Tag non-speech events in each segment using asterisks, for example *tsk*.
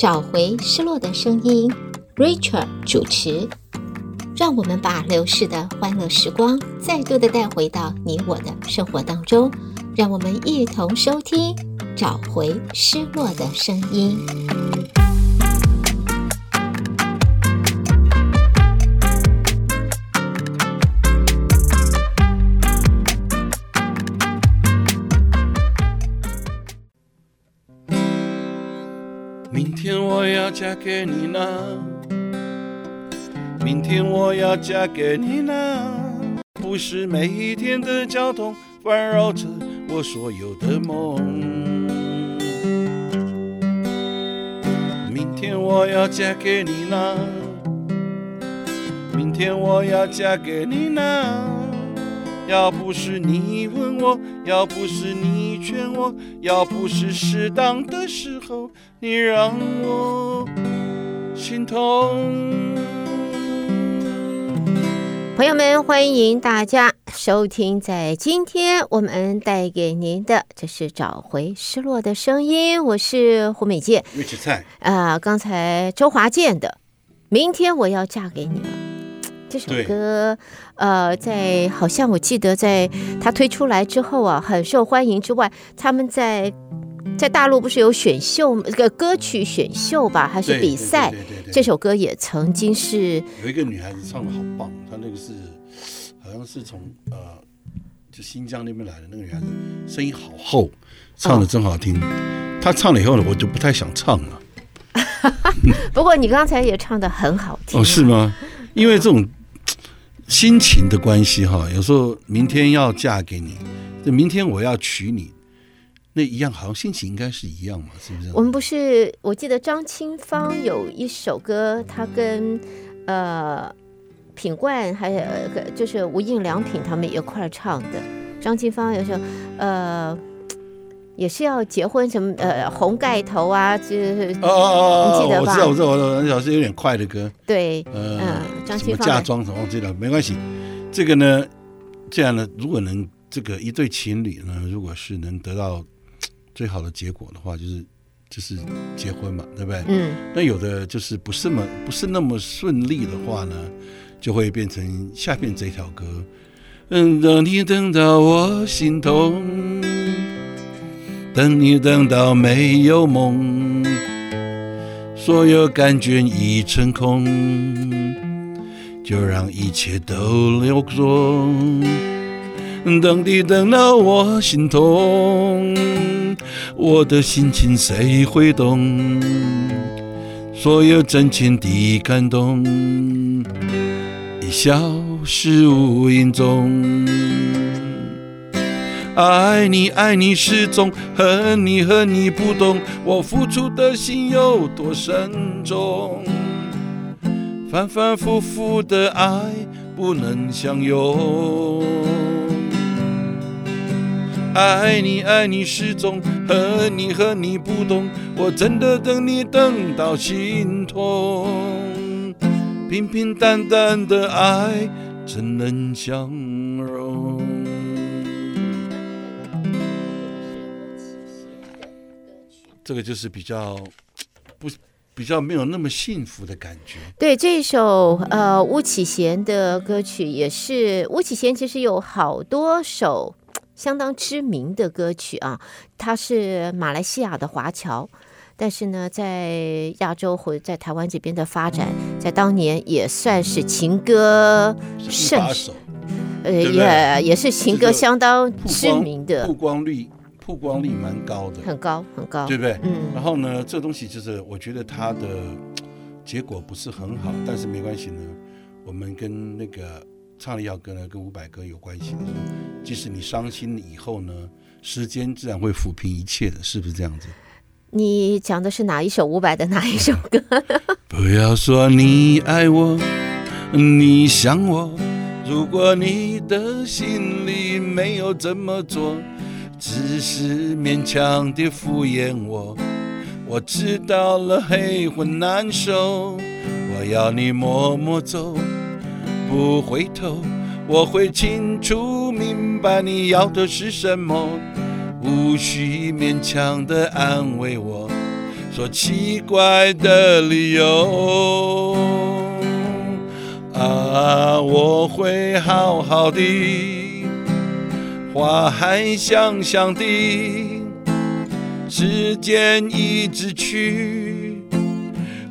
找回失落的声音，Rachel 主持，让我们把流逝的欢乐时光再度的带回到你我的生活当中，让我们一同收听，找回失落的声音。我要嫁给你呢，明天我要嫁给你呢，不是每一天的交通烦扰着我所有的梦。明天我要嫁给你呢，明天我要嫁给你呢。要不是你问我，要不是你劝我，要不是适当的时候，你让我心痛。朋友们，欢迎大家收听，在今天我们带给您的，这是找回失落的声音。我是胡美健，玉子菜啊，刚才周华健的《明天我要嫁给你了》。这首歌，呃，在好像我记得，在他推出来之后啊，很受欢迎之外，他们在在大陆不是有选秀这个歌曲选秀吧，还是比赛？这首歌也曾经是有一个女孩子唱的好棒，她那个是好像是从呃就新疆那边来的那个女孩子，声音好厚，唱的真好听。哦、她唱了以后呢，我就不太想唱了。*laughs* 不过你刚才也唱的很好听哦，是吗？因为这种。心情的关系哈，有时候明天要嫁给你，这明天我要娶你，那一样好像心情应该是一样嘛，是不是？我们不是，我记得张清芳有一首歌，他跟呃品冠还有就是无印良品他们一块儿唱的。张清芳有时候呃。也是要结婚什么呃红盖头啊，就是哦哦哦，你记得吧？我知道，我知道，我知道，那首是有点快的歌。对，嗯，张清芳嫁妆什么忘记了，没关系。这个呢，这样呢，如果能这个一对情侣呢，如果是能得到最好的结果的话，就是就是结婚嘛，对不对？嗯。那有的就是不是那么不是那么顺利的话呢，就会变成下面这条歌。嗯，让你等到我心痛。等你等到没有梦，所有感觉已成空，就让一切都留作。等你等到我心痛，我的心情谁会懂？所有真情的感动，已消失无影踪。爱你爱你始终，恨你恨你不懂，我付出的心有多深重？反反复复的爱不能相拥。爱你爱你始终，恨你恨你不懂，我真的等你等到心痛。平平淡淡的爱怎能相这个就是比较不比较没有那么幸福的感觉。对，这一首呃巫启贤的歌曲也是巫启贤，其实有好多首相当知名的歌曲啊。他是马来西亚的华侨，但是呢，在亚洲或者在台湾这边的发展，在当年也算是情歌圣手，呃，也也是情歌相当知名的曝光率。曝光率蛮高的，很高很高，对不对？嗯。然后呢，这东西就是我觉得它的结果不是很好，但是没关系呢。我们跟那个唱的要歌呢，跟伍佰歌有关系的。即使你伤心以后呢，时间自然会抚平一切的，是不是这样子？你讲的是哪一首伍佰的哪一首歌？不要说你爱我，你想我，如果你的心里没有这么做。只是勉强地敷衍我，我知道了，黑昏难受。我要你默默走，不回头。我会清楚明白你要的是什么，无需勉强地安慰我。说奇怪的理由啊，我会好好的，花还香香的，时间一直去，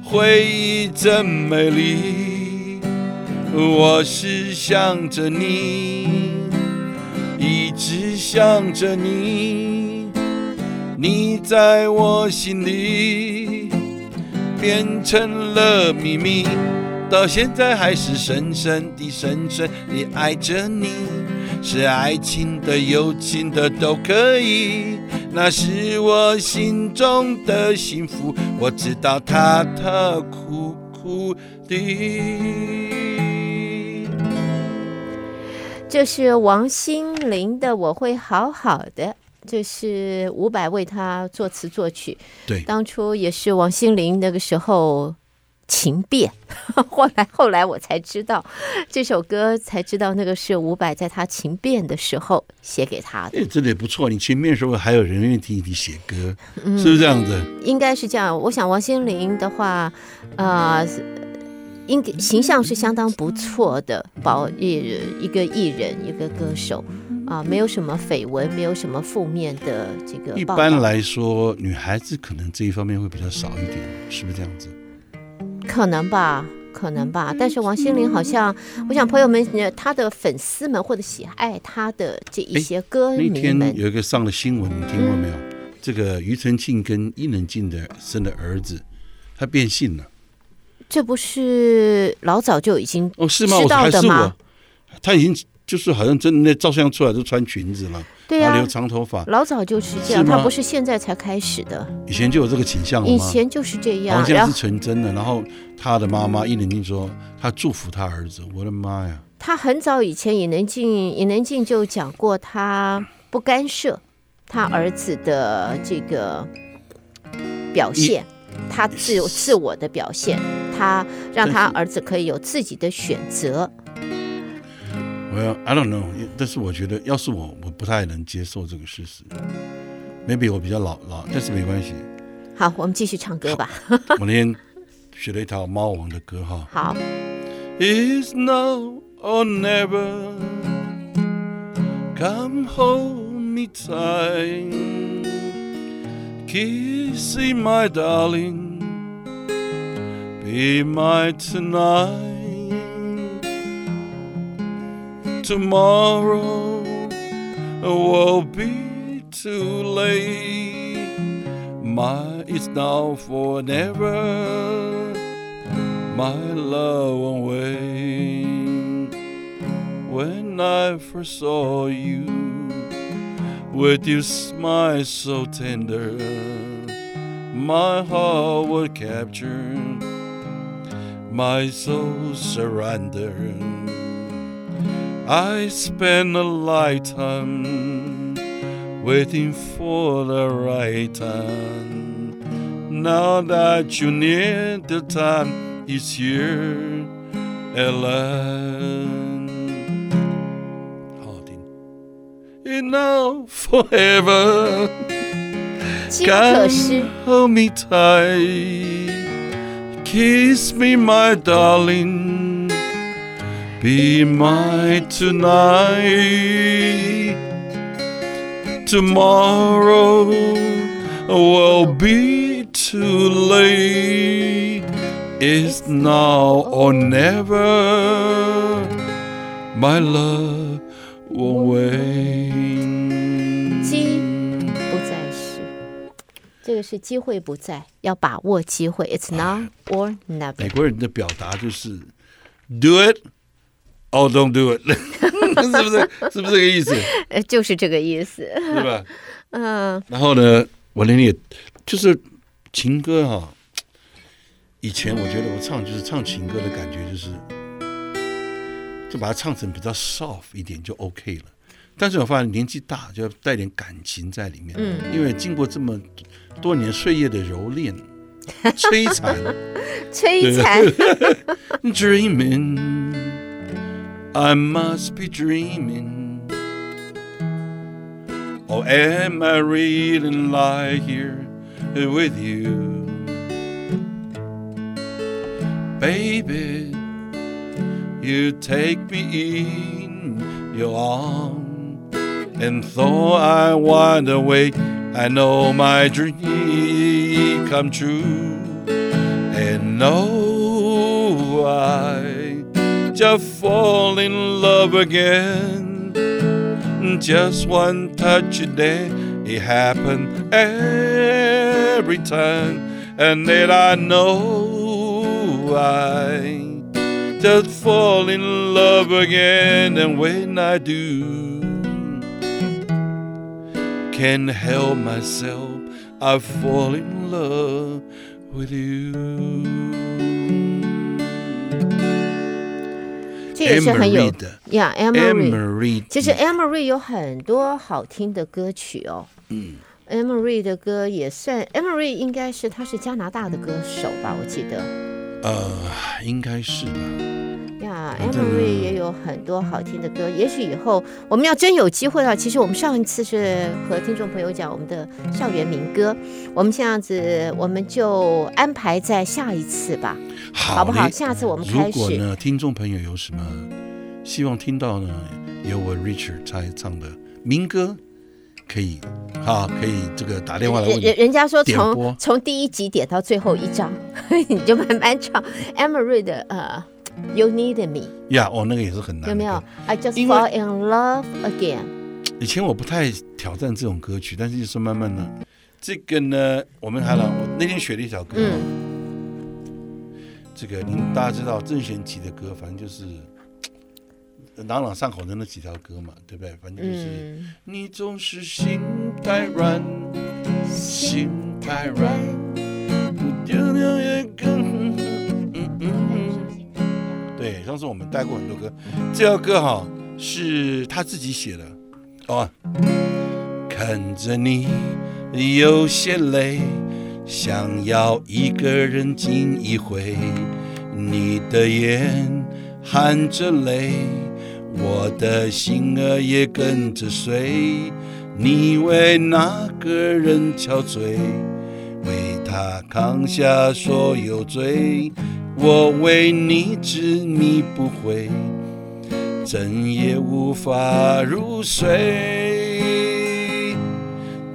回忆真美丽，我是想着你，一直想着你。你在我心里变成了秘密，到现在还是深深的、深深的爱着你。是爱情的、友情的都可以，那是我心中的幸福。我知道它它苦苦的。这是王心凌的《我会好好的》。这是伍佰为他作词作曲，对，当初也是王心凌那个时候情变，*laughs* 后来后来我才知道这首歌，才知道那个是伍佰在他情变的时候写给他的。哎，真的也不错，你情变的时候还有人愿意听你写歌，嗯，是不是这样子？应该是这样。我想王心凌的话，啊，呃，应该形象是相当不错的，保一一个艺人，一个歌手。啊，没有什么绯闻，没有什么负面的这个。一般来说，女孩子可能这一方面会比较少一点，是不是这样子？可能吧，可能吧。但是王心凌好像，我想朋友们，她的粉丝们或者喜爱她的这一些歌迷们，那天有一个上了新闻，你听过没有？嗯、这个庾澄庆跟伊能静的生的儿子，他变性了。这不是老早就已经哦是吗？知道的吗？他已经。就是好像真的那照相出来都穿裙子了，对啊，留长头发，老早就是这样，他不是现在才开始的，以前就有这个倾向了吗？以前就是这样，好像是纯真的。然后他的妈妈伊能静说，他祝福他儿子，我的妈呀！他很早以前，伊能静伊能静就讲过，他不干涉他儿子的这个表现，他自自我的表现，他让他儿子可以有自己的选择。Well, I don't know，但是我觉得，要是我，我不太能接受这个事实。Maybe 我比较老老，但是没关系。好，我们继续唱歌吧。我那天学了一套猫王的歌哈。好。It's now or never, come hold me tight, kiss me my darling, be my tonight. Tomorrow will be too late. My it's now for never. My love won't wait. When I first saw you, with your smile so tender, my heart was captured, my soul surrendered. I spend a lifetime waiting for the right time. Now that you're near, the time is here at last. 好听。And now forever, come hold me tight, kiss me, my darling. Be mine tonight. Tomorrow will be too late. It's now or never. My love won't wait. 机不再是，这个是机会不在，要把握机会。It's now or never。美国人的表达就是 Do it。 Oh, don't do it，*laughs* 是不是？*laughs* 是不是这个意思？呃，就是这个意思，对吧？*laughs* 嗯。然后呢，我那里就是情歌哈、哦。以前我觉得我唱就是唱情歌的感觉，就是就把它唱成比较 soft 一点就 OK 了。但是我发现年纪大就要带点感情在里面，嗯，因为经过这么多年岁月的蹂躏、摧残、摧残，Dreaming。I must be dreaming. Or am I reading lie here with you? Baby, you take me in your arm. And though I wander away, I know my dream come true. And know I just fall in love again. Just one touch a day, it happen every time, and then I know I just fall in love again, and when I do, can't help myself, I fall in love with you。这也是很有的呀，Emery。其实 Emery 有很多好听的歌曲哦。嗯 Emery 的歌也算，Emery 应该是他是加拿大的歌手吧，我记得。呃，应该是吧。呀，Emery 也有很多好听的歌。也许以后我们要真有机会啊，其实我们上一次是和听众朋友讲我们的校园民歌，我们这样子我们就安排在下一次吧，好好不好？下次我们开始。如果呢，听众朋友有什么希望听到呢，有我 Richard 在唱的民歌，可以哈，可以这个打电话来问人人人家说从从第一集点到最后一章，*laughs* 你就慢慢唱 Emery 的呃，You Need Me 呀。哦，那个也是很难有没有？I just fall in love again。以前我不太挑战这种歌曲，但是就是慢慢的，这个呢，我们还了，我那天学了一首歌，嗯，这个您大家知道郑贤齐的歌，反正就是 *tsk* 朗朗上口的那几条歌嘛，对不对？反正就是、嗯你总是心太软，心太软，不丢掉也更。嗯嗯对，上次我们带过很多歌，这条歌哈是他自己写的哦。看着你有些累，想要一个人静一回，你的眼含着泪，我的心儿也跟着碎。你为那个人憔悴，为他扛下所有罪，我为你执迷不悔，整夜无法入睡。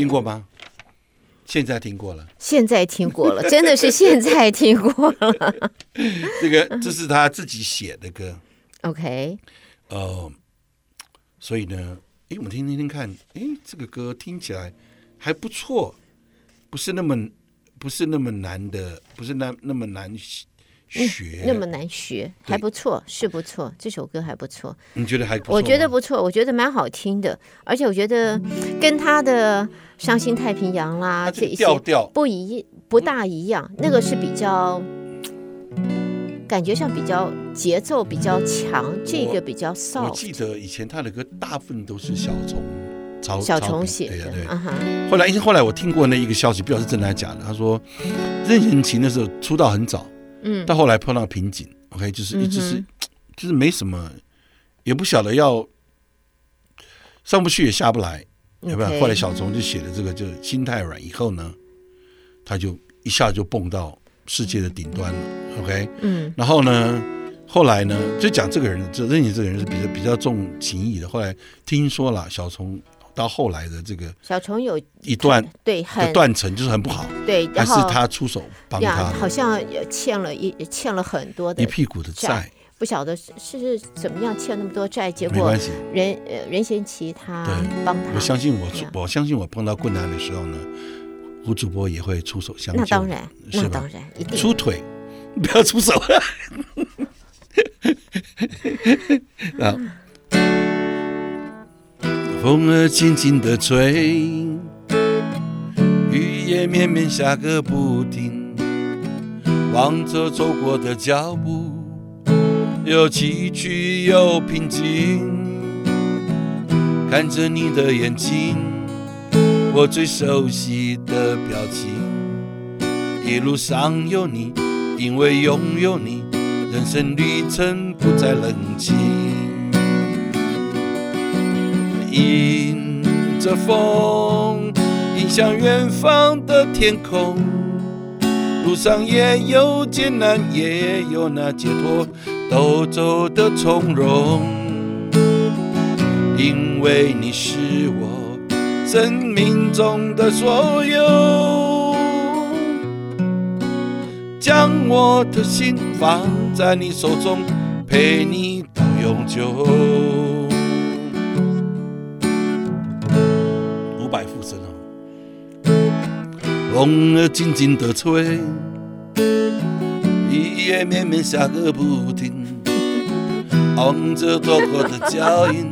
听过吗？现在听过了。现在听过了，真的是现在听过了。*laughs* 这个这是他自己写的歌。OK，呃，所以呢，哎，我们听听听看，哎，这个歌听起来还不错，不是那么不是那么难的，不是那那么难学，嗯，那么难学，还不错，是不错，这首歌还不错。你觉得还不错？我觉得不错，我觉得蛮好听的，而且我觉得跟他的《伤心太平洋》啦这一些调调不一不大一样，那个是比较感觉上比较节奏比较强，这个比较 soft。我记得以前他的歌大部分都是小虫抄小虫写的，对。后来因为后来我听过那一个消息，不知道是真的还是假的。他说任贤齐那时候出道很早，嗯，到后来碰到瓶颈，OK，就是一直是、嗯、*tsk* 就是没什么，也不晓得要上不去也下不来，对吧？后来小虫就写了这个，就心太软，以后呢，他就一下就蹦到世界的顶端了，OK，嗯，然后呢，后来呢，就讲这个人，就任贤这个人是比较比较重情义的。后来听说了小虫到后来的这个小虫有一段对很断层，就是很不好，对，还是他出手帮他，好像也欠了一欠了很多的一屁股的债。不晓得是是怎么样欠那么多债，结果任呃任贤齐他帮他。我相信我我相信我碰到困难的时候呢，胡主播也会出手相救。那当然，那当然一定出腿，*laughs* 不要出手。*laughs* 啊，风儿轻轻的吹，雨也绵绵下个不停，望着走过的脚步。又崎岖又平静，看着你的眼睛，我最熟悉的表情。一路上有你，因为拥有你，人生旅程不再冷清。迎着风，迎向远方的天空，路上也有艰难，也有那解脱。都走得从容，因为你是我生命中的所有，将我的心放在你手中，陪你到永久。风儿轻轻的吹，雨也绵绵下个不停。望着走过的脚印，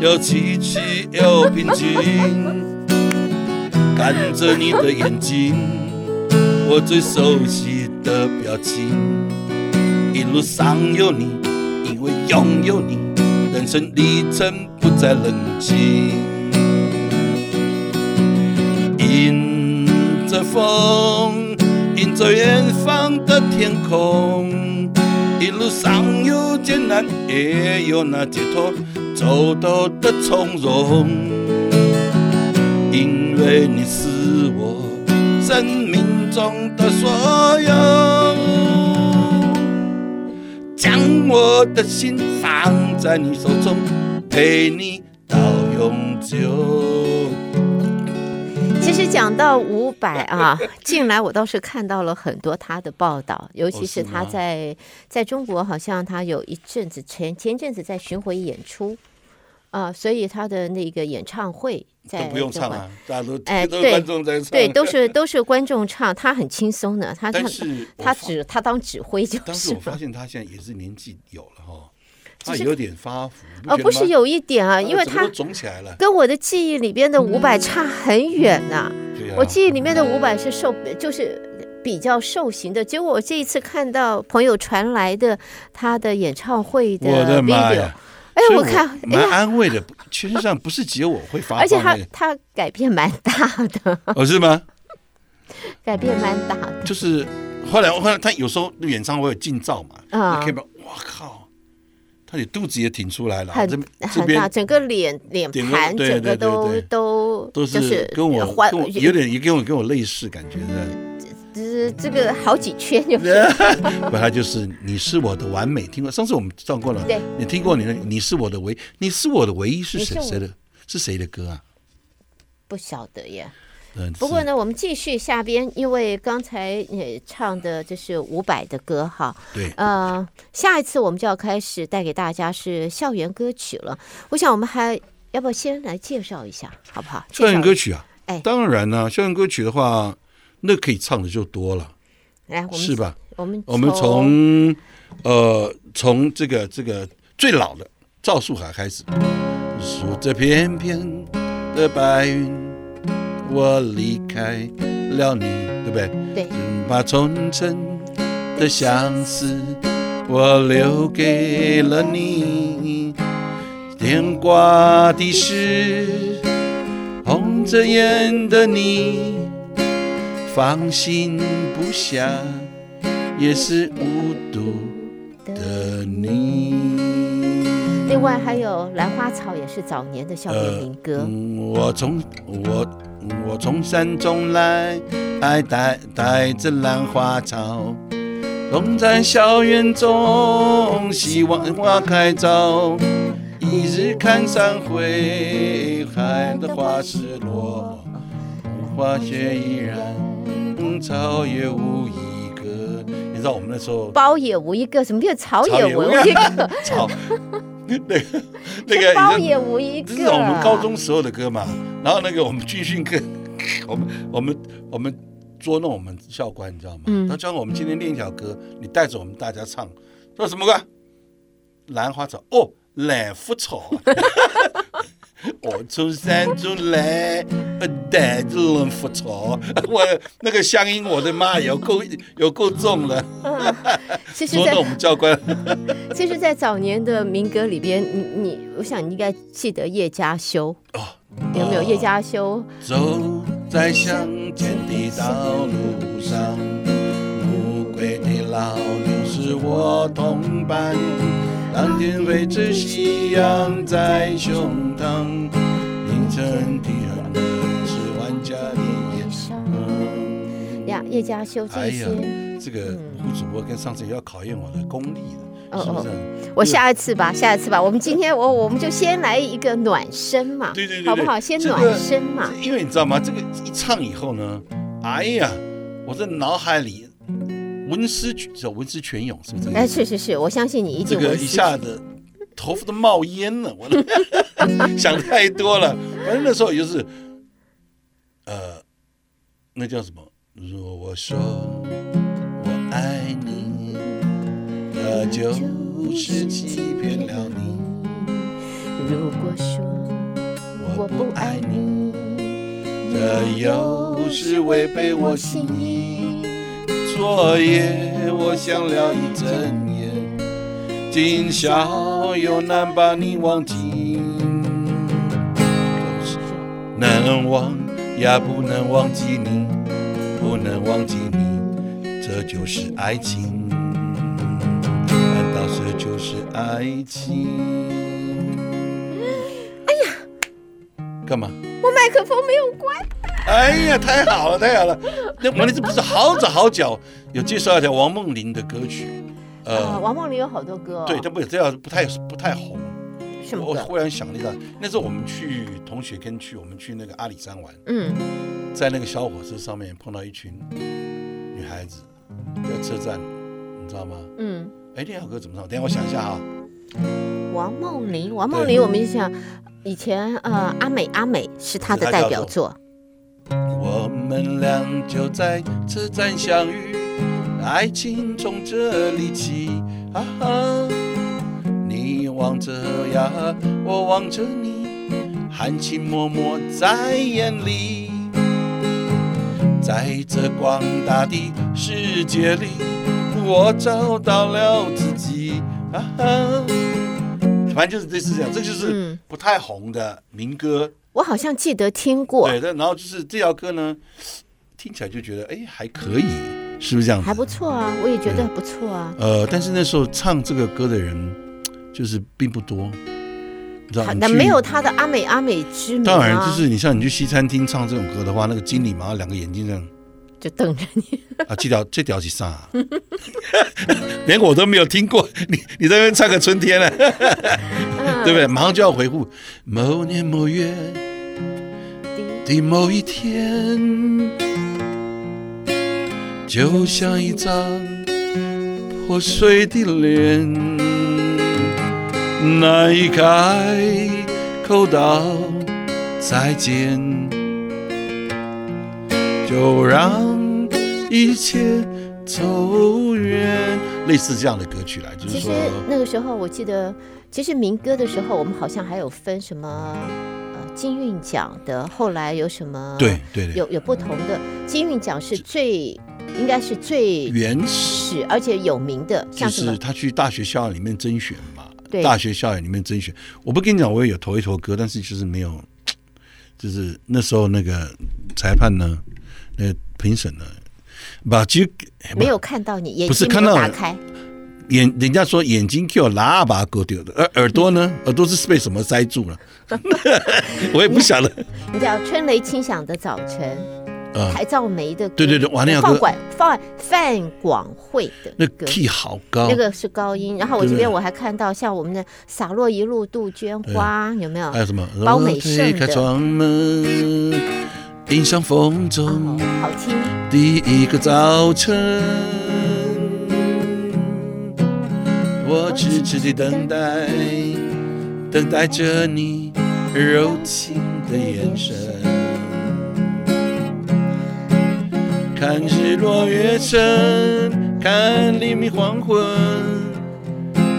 又崎岖又平静，看着你的眼睛，我最熟悉的表情。一路上有你，因为拥有你，人生旅程不再冷清。迎着风，迎着远方的天空。一路上有艰难，也有那解脱，走到的从容。因为你是我生命中的所有，将我的心放在你手中，陪你到永久。讲到伍佰啊，*laughs* 近来我倒是看到了很多他的报道，尤其是他在在中国，好像他有一阵子前前阵子在巡回演出啊，所以他的那个演唱会在都不用唱啊，大家都哎 *laughs* 都观众在对，都是 *laughs* 都是观众唱，他很轻松的，他他他指他当指挥就是。但是我发现他现在也是年纪有了哈。他有点发福哦，不是有一点啊，因为他肿起来了，跟我的记忆里边的伍佰差很远呐、啊。我记忆里面的伍佰是瘦，就是比较瘦型的。结果我这一次看到朋友传来的他的演唱会的 video，哎，我看蛮安慰的。其实上不是只有我会发，而且他他改变蛮大的。哦，是吗？改变蛮大的。就是后来，后来他有时候演唱会有近照嘛，啊，可以把，我靠！他你肚子也挺出来了，很很大，整个脸脸盘整个都都都是跟我有点也跟我跟我类似感觉的，这这个好几圈就是，*laughs* 不，他就是你是我的完美，听过上次我们唱过了，对，你听过你的你是我的唯，你是我的唯一是谁谁的？是谁的歌啊？不晓得耶。不过呢，我们继续下边，因为刚才也唱的这是伍佰的歌哈。对。呃，下一次我们就要开始带给大家是校园歌曲了。我想我们还要不要先来介绍一下，好不好？校园歌曲啊，哎，当然呢、啊，校园歌曲的话，那可以唱的就多了。来，我们是吧？我们我们从呃从这个这个最老的赵树海开始，数着片片的白云。我离开了你，对不对？对。把从前的相思，我留给了你。牵挂的是红着眼的你，放心不下也是无毒的你。另外还有《兰花草》，也是早年的校园民歌。呃嗯、我从我。我从山中来，带带带着兰花草，种在校园中，希望花开早。一日看山回，海的花时落，花谢依然，草也无一个，知道我们那时候包也无一个，什么叫草也无一个？*laughs* 草，*laughs* 那个 *laughs* 那个包也无一个，这是我们高中时候的歌嘛。然后那个我们军训课，我们我们我们捉弄我们教官，你知道吗？嗯、他教我们今天练一条歌，你带着我们大家唱，说什么歌？兰花草哦，兰花草。*laughs* 我出山出来，带着兰花草。*laughs* 我那个乡音，我的妈，有够有够重了。其实，*laughs* 在我们教官，其实，在早年的民歌里边，你你，我想你应该记得叶家修哦，有没有叶家修？走在乡间的道路上，无归的老牛是我同伴。当天围着夕阳在胸膛，凌晨的很冷是万家的夜嗯，呀，叶佳修这些，哎、这个胡主播跟上次要考验我的功力了，哦、哦？我下一次吧，下一次吧。我们今天我我们就先来一个暖身嘛，对对对，好不好？先暖身嘛。因为你知道吗？这个一唱以后呢，哎呀，我在脑海里。文思叫文思泉涌，是不是？哎，是是是，我相信你一定这个一下子头发都冒烟了，我 *laughs* 想太多了。反正那时候也就是，呃，那叫什么？如果我说我爱你，那就是欺骗了你；如果说我不爱你，这又是违背我心意。昨夜我想了一整夜，今宵又难把你忘记，能忘也不能忘记你，不能忘记你，这就是爱情，难道这就是爱情？哎呀，干嘛？我麦克风没有关。哎呀，太好了，太好了！那我那次不是好早好久有介绍一条王梦麟的歌曲，呃，王梦麟有好多歌，哦，对，但不这样不太不太红。什么？我忽然想了一下，那时候我们去同学跟去我们去那个阿里山玩，嗯，在那个小火车上面碰到一群女孩子在车站，你知道吗？嗯，哎，那首歌怎么唱？等下我想一下啊。王梦麟，王梦麟，我们就想以前呃，阿美阿美是她的代表作。我们俩就在车站相遇，爱情从这里起。啊哈，你望着呀，我望着你，含情脉脉在眼里。在这广大的世界里，我找到了自己。啊哈，反正就是类似这样，这就是不太红的民歌。嗯我好像记得听过，对，然后就是这条歌呢，听起来就觉得哎还可以，是不是这样子？还不错啊，我也觉得不错啊。呃，但是那时候唱这个歌的人就是并不多，你知道吗？那没有他的阿美阿美之名啊。当然，就是你像你去西餐厅唱这种歌的话，那个经理马上两个眼睛这样就瞪着你啊，这条这条是啥？*laughs* 连我都没有听过，你你在那边唱个春天了。*laughs* 对不对？马上就要回复某年某月的某一天，就像一张破碎的脸，难以开口道再见，就让一切走远。类似这样的歌曲来，就是说，其实那个时候我记得。其实民歌的时候，我们好像还有分什么呃金韵奖的，后来有什么对对，对。有有不同的。金韵奖是最应该是最原始而且有名的，就是他去大学校园里面甄选嘛，对，大学校园里面甄选。我不跟你讲，我也有投一投歌，但是就是没有，就是那时候那个裁判呢，那个评审呢，把就没有看到你，眼睛没有打开。眼，人家说眼睛叫喇叭割掉的，而耳朵呢？耳朵是被什么塞住了？*laughs* 我也不晓得。你知道《春雷轻响的早晨》呃，邰肇枚的歌，对对对，哇，那个范管范范广惠的那 key 好高，那个是高音。然后我这边我还看到像我们的洒落一路杜鹃花，有没有？还有什么？包美胜的。开窗门，迎向风中，好听。第一个早晨。我痴痴的等待，等待着你柔情的眼神。看日落月升，看黎明黄昏，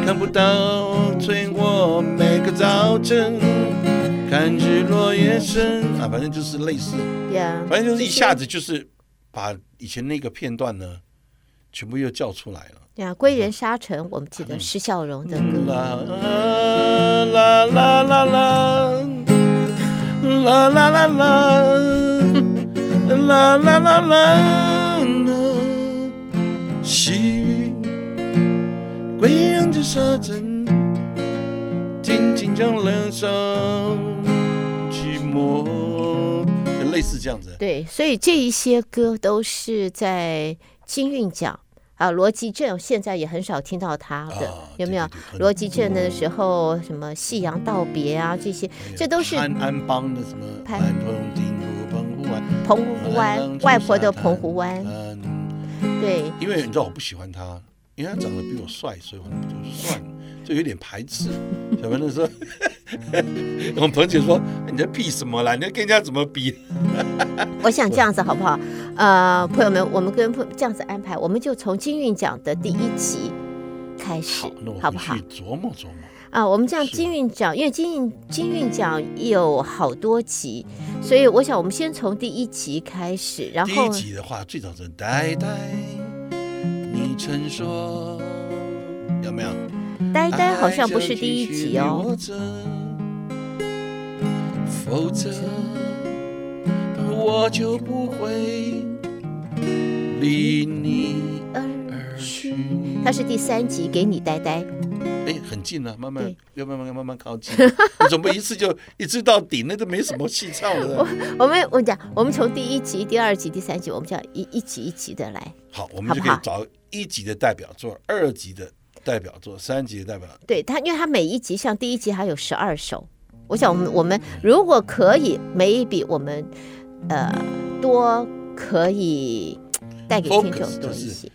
看不到催我每个早晨。看日落月升啊，反正就是类似，Yeah, 反正就是一下子就是把以前那个片段呢，全部又叫出来了。呀，归人沙城，我们记得施笑容的歌。啦啦啦啦啦，啦啦啦啦，啦啦啦啦，细雨归人的沙城，静静将冷伤寂寞，类似这样子。对，所以这一些歌都是在金韵奖。啊，罗辑正现在也很少听到他的，哦、有没有？罗辑正的时候，什么夕阳道别啊，这些，这都是安安邦的什么？澎湖湾，澎湖湾，外婆的澎湖湾。嗯，对。因为你知道我不喜欢他，因为他长得比我帅，所以我就算了，就有点排斥。小 *laughs* 朋友说，我们彭姐说，你在比什么啦？你要跟人家怎么比？*laughs* 我想这样子好不好？呃，朋友们，我们跟这样子安排，我们就从金韵奖的第一集开始，好，好不好？琢磨琢磨啊，我们这样金韵奖，因为金韵金韵奖有好多集，所以我想我们先从第一集开始，然后第一集的话，最早是呆呆，你曾说有没有？呆呆好像不是第一集哦。否则我就不会离你而去。它是第三集，给你呆呆。哎，很近了，慢慢要慢慢慢慢靠近。你总不一次就一直到底，那都没什么戏唱了。*laughs* 我我们我讲，我们从第一集、第二集、第三集，我们就要一一集一集的来。好，我们就可以找一集的代表作，二集的代表作，三集代表。对他，因为他每一集像第一集还有十二首。我想我们我们如果可以，每一笔我们。呃，多可以带给听众多一些。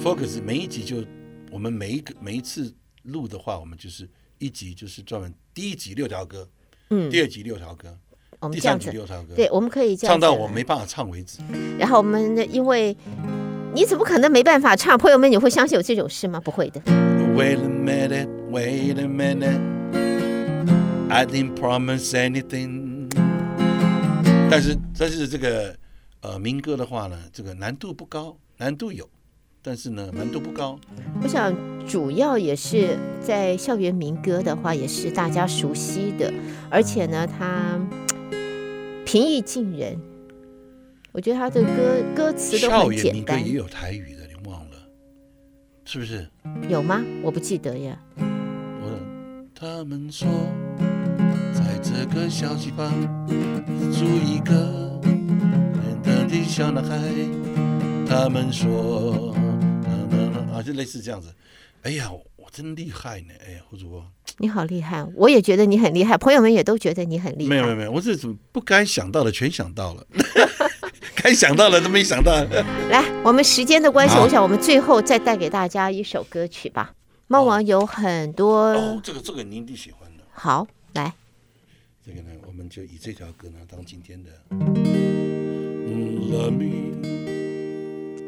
Focus 每一集就我们每一个每一次录的话，我们就是一集就是专门第一集六条歌，嗯，第二集六条歌，我们这样子六条歌，对，我们可以这样唱到我没办法唱为止。然后我们因为你怎么可能没办法唱？朋友们，你会相信有这种事吗？不会的。Wait a minute, wait a minute, I didn't promise anything. 但是，但是这个呃民歌的话呢，这个难度不高，难度有，但是呢难度不高。我想主要也是在校园民歌的话，也是大家熟悉的，而且呢，它平易近人。我觉得他的歌歌词都很简单。校园民歌也有台语的，你忘了是不是？有吗？我不记得呀。我他们说。在这个小地方住一个简单的小男孩，他们说，啊，就类似这样子。哎呀，我真厉害呢！哎呀，胡主播，你好厉害，我也觉得你很厉害，朋友们也都觉得你很厉害。没有没有没有，我这怎么不该想到的全想到了，该想到了都没想到。*laughs* 来，我们时间的关系，我想我们最后再带给大家一首歌曲吧。猫王有很多，哦，这个这个您一定喜欢的。好，来。这个呢，我们就以这条歌呢当今天的。Love me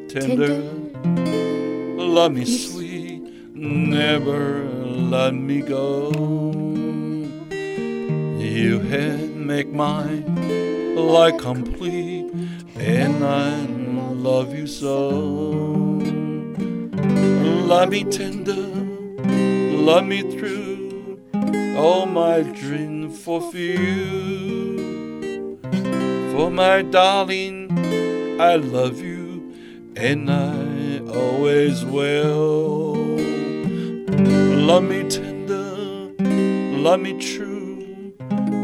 tender, love me sweet, never let me go. You have make my life complete, and I love you so. Love me tender, love me true. All my dreams fulfill. For my darling, I love you, and I always will. Love me tender, love me true.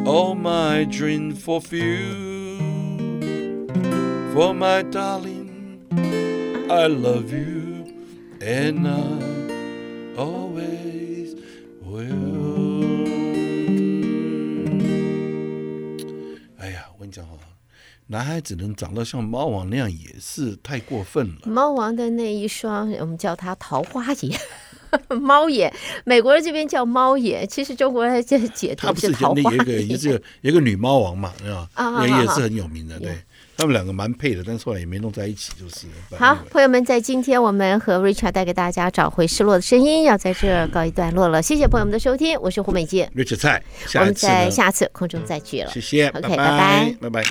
All my dreams fulfill. For my darling, I love you, and I always will. 哎呀，我跟你讲哈男孩子能长得像猫王那样也是太过分了。猫王的那一双，我们叫他桃花眼。*laughs* 猫眼，美国人这边叫猫眼，其实中国人叫解读是桃花眼。他不是有一个也是有一个女猫王嘛，是吧？啊，也也是很有名的，对。他们两个蛮配的，但是后来也没弄在一起，就是。好，朋友们，在今天我们和 Richard 带给大家找回失落的声音，要在这儿告一段落了。谢谢朋友们的收听，我是胡美静，Richard 蔡，我们在下次空中再聚了。谢谢，OK，拜拜，拜拜。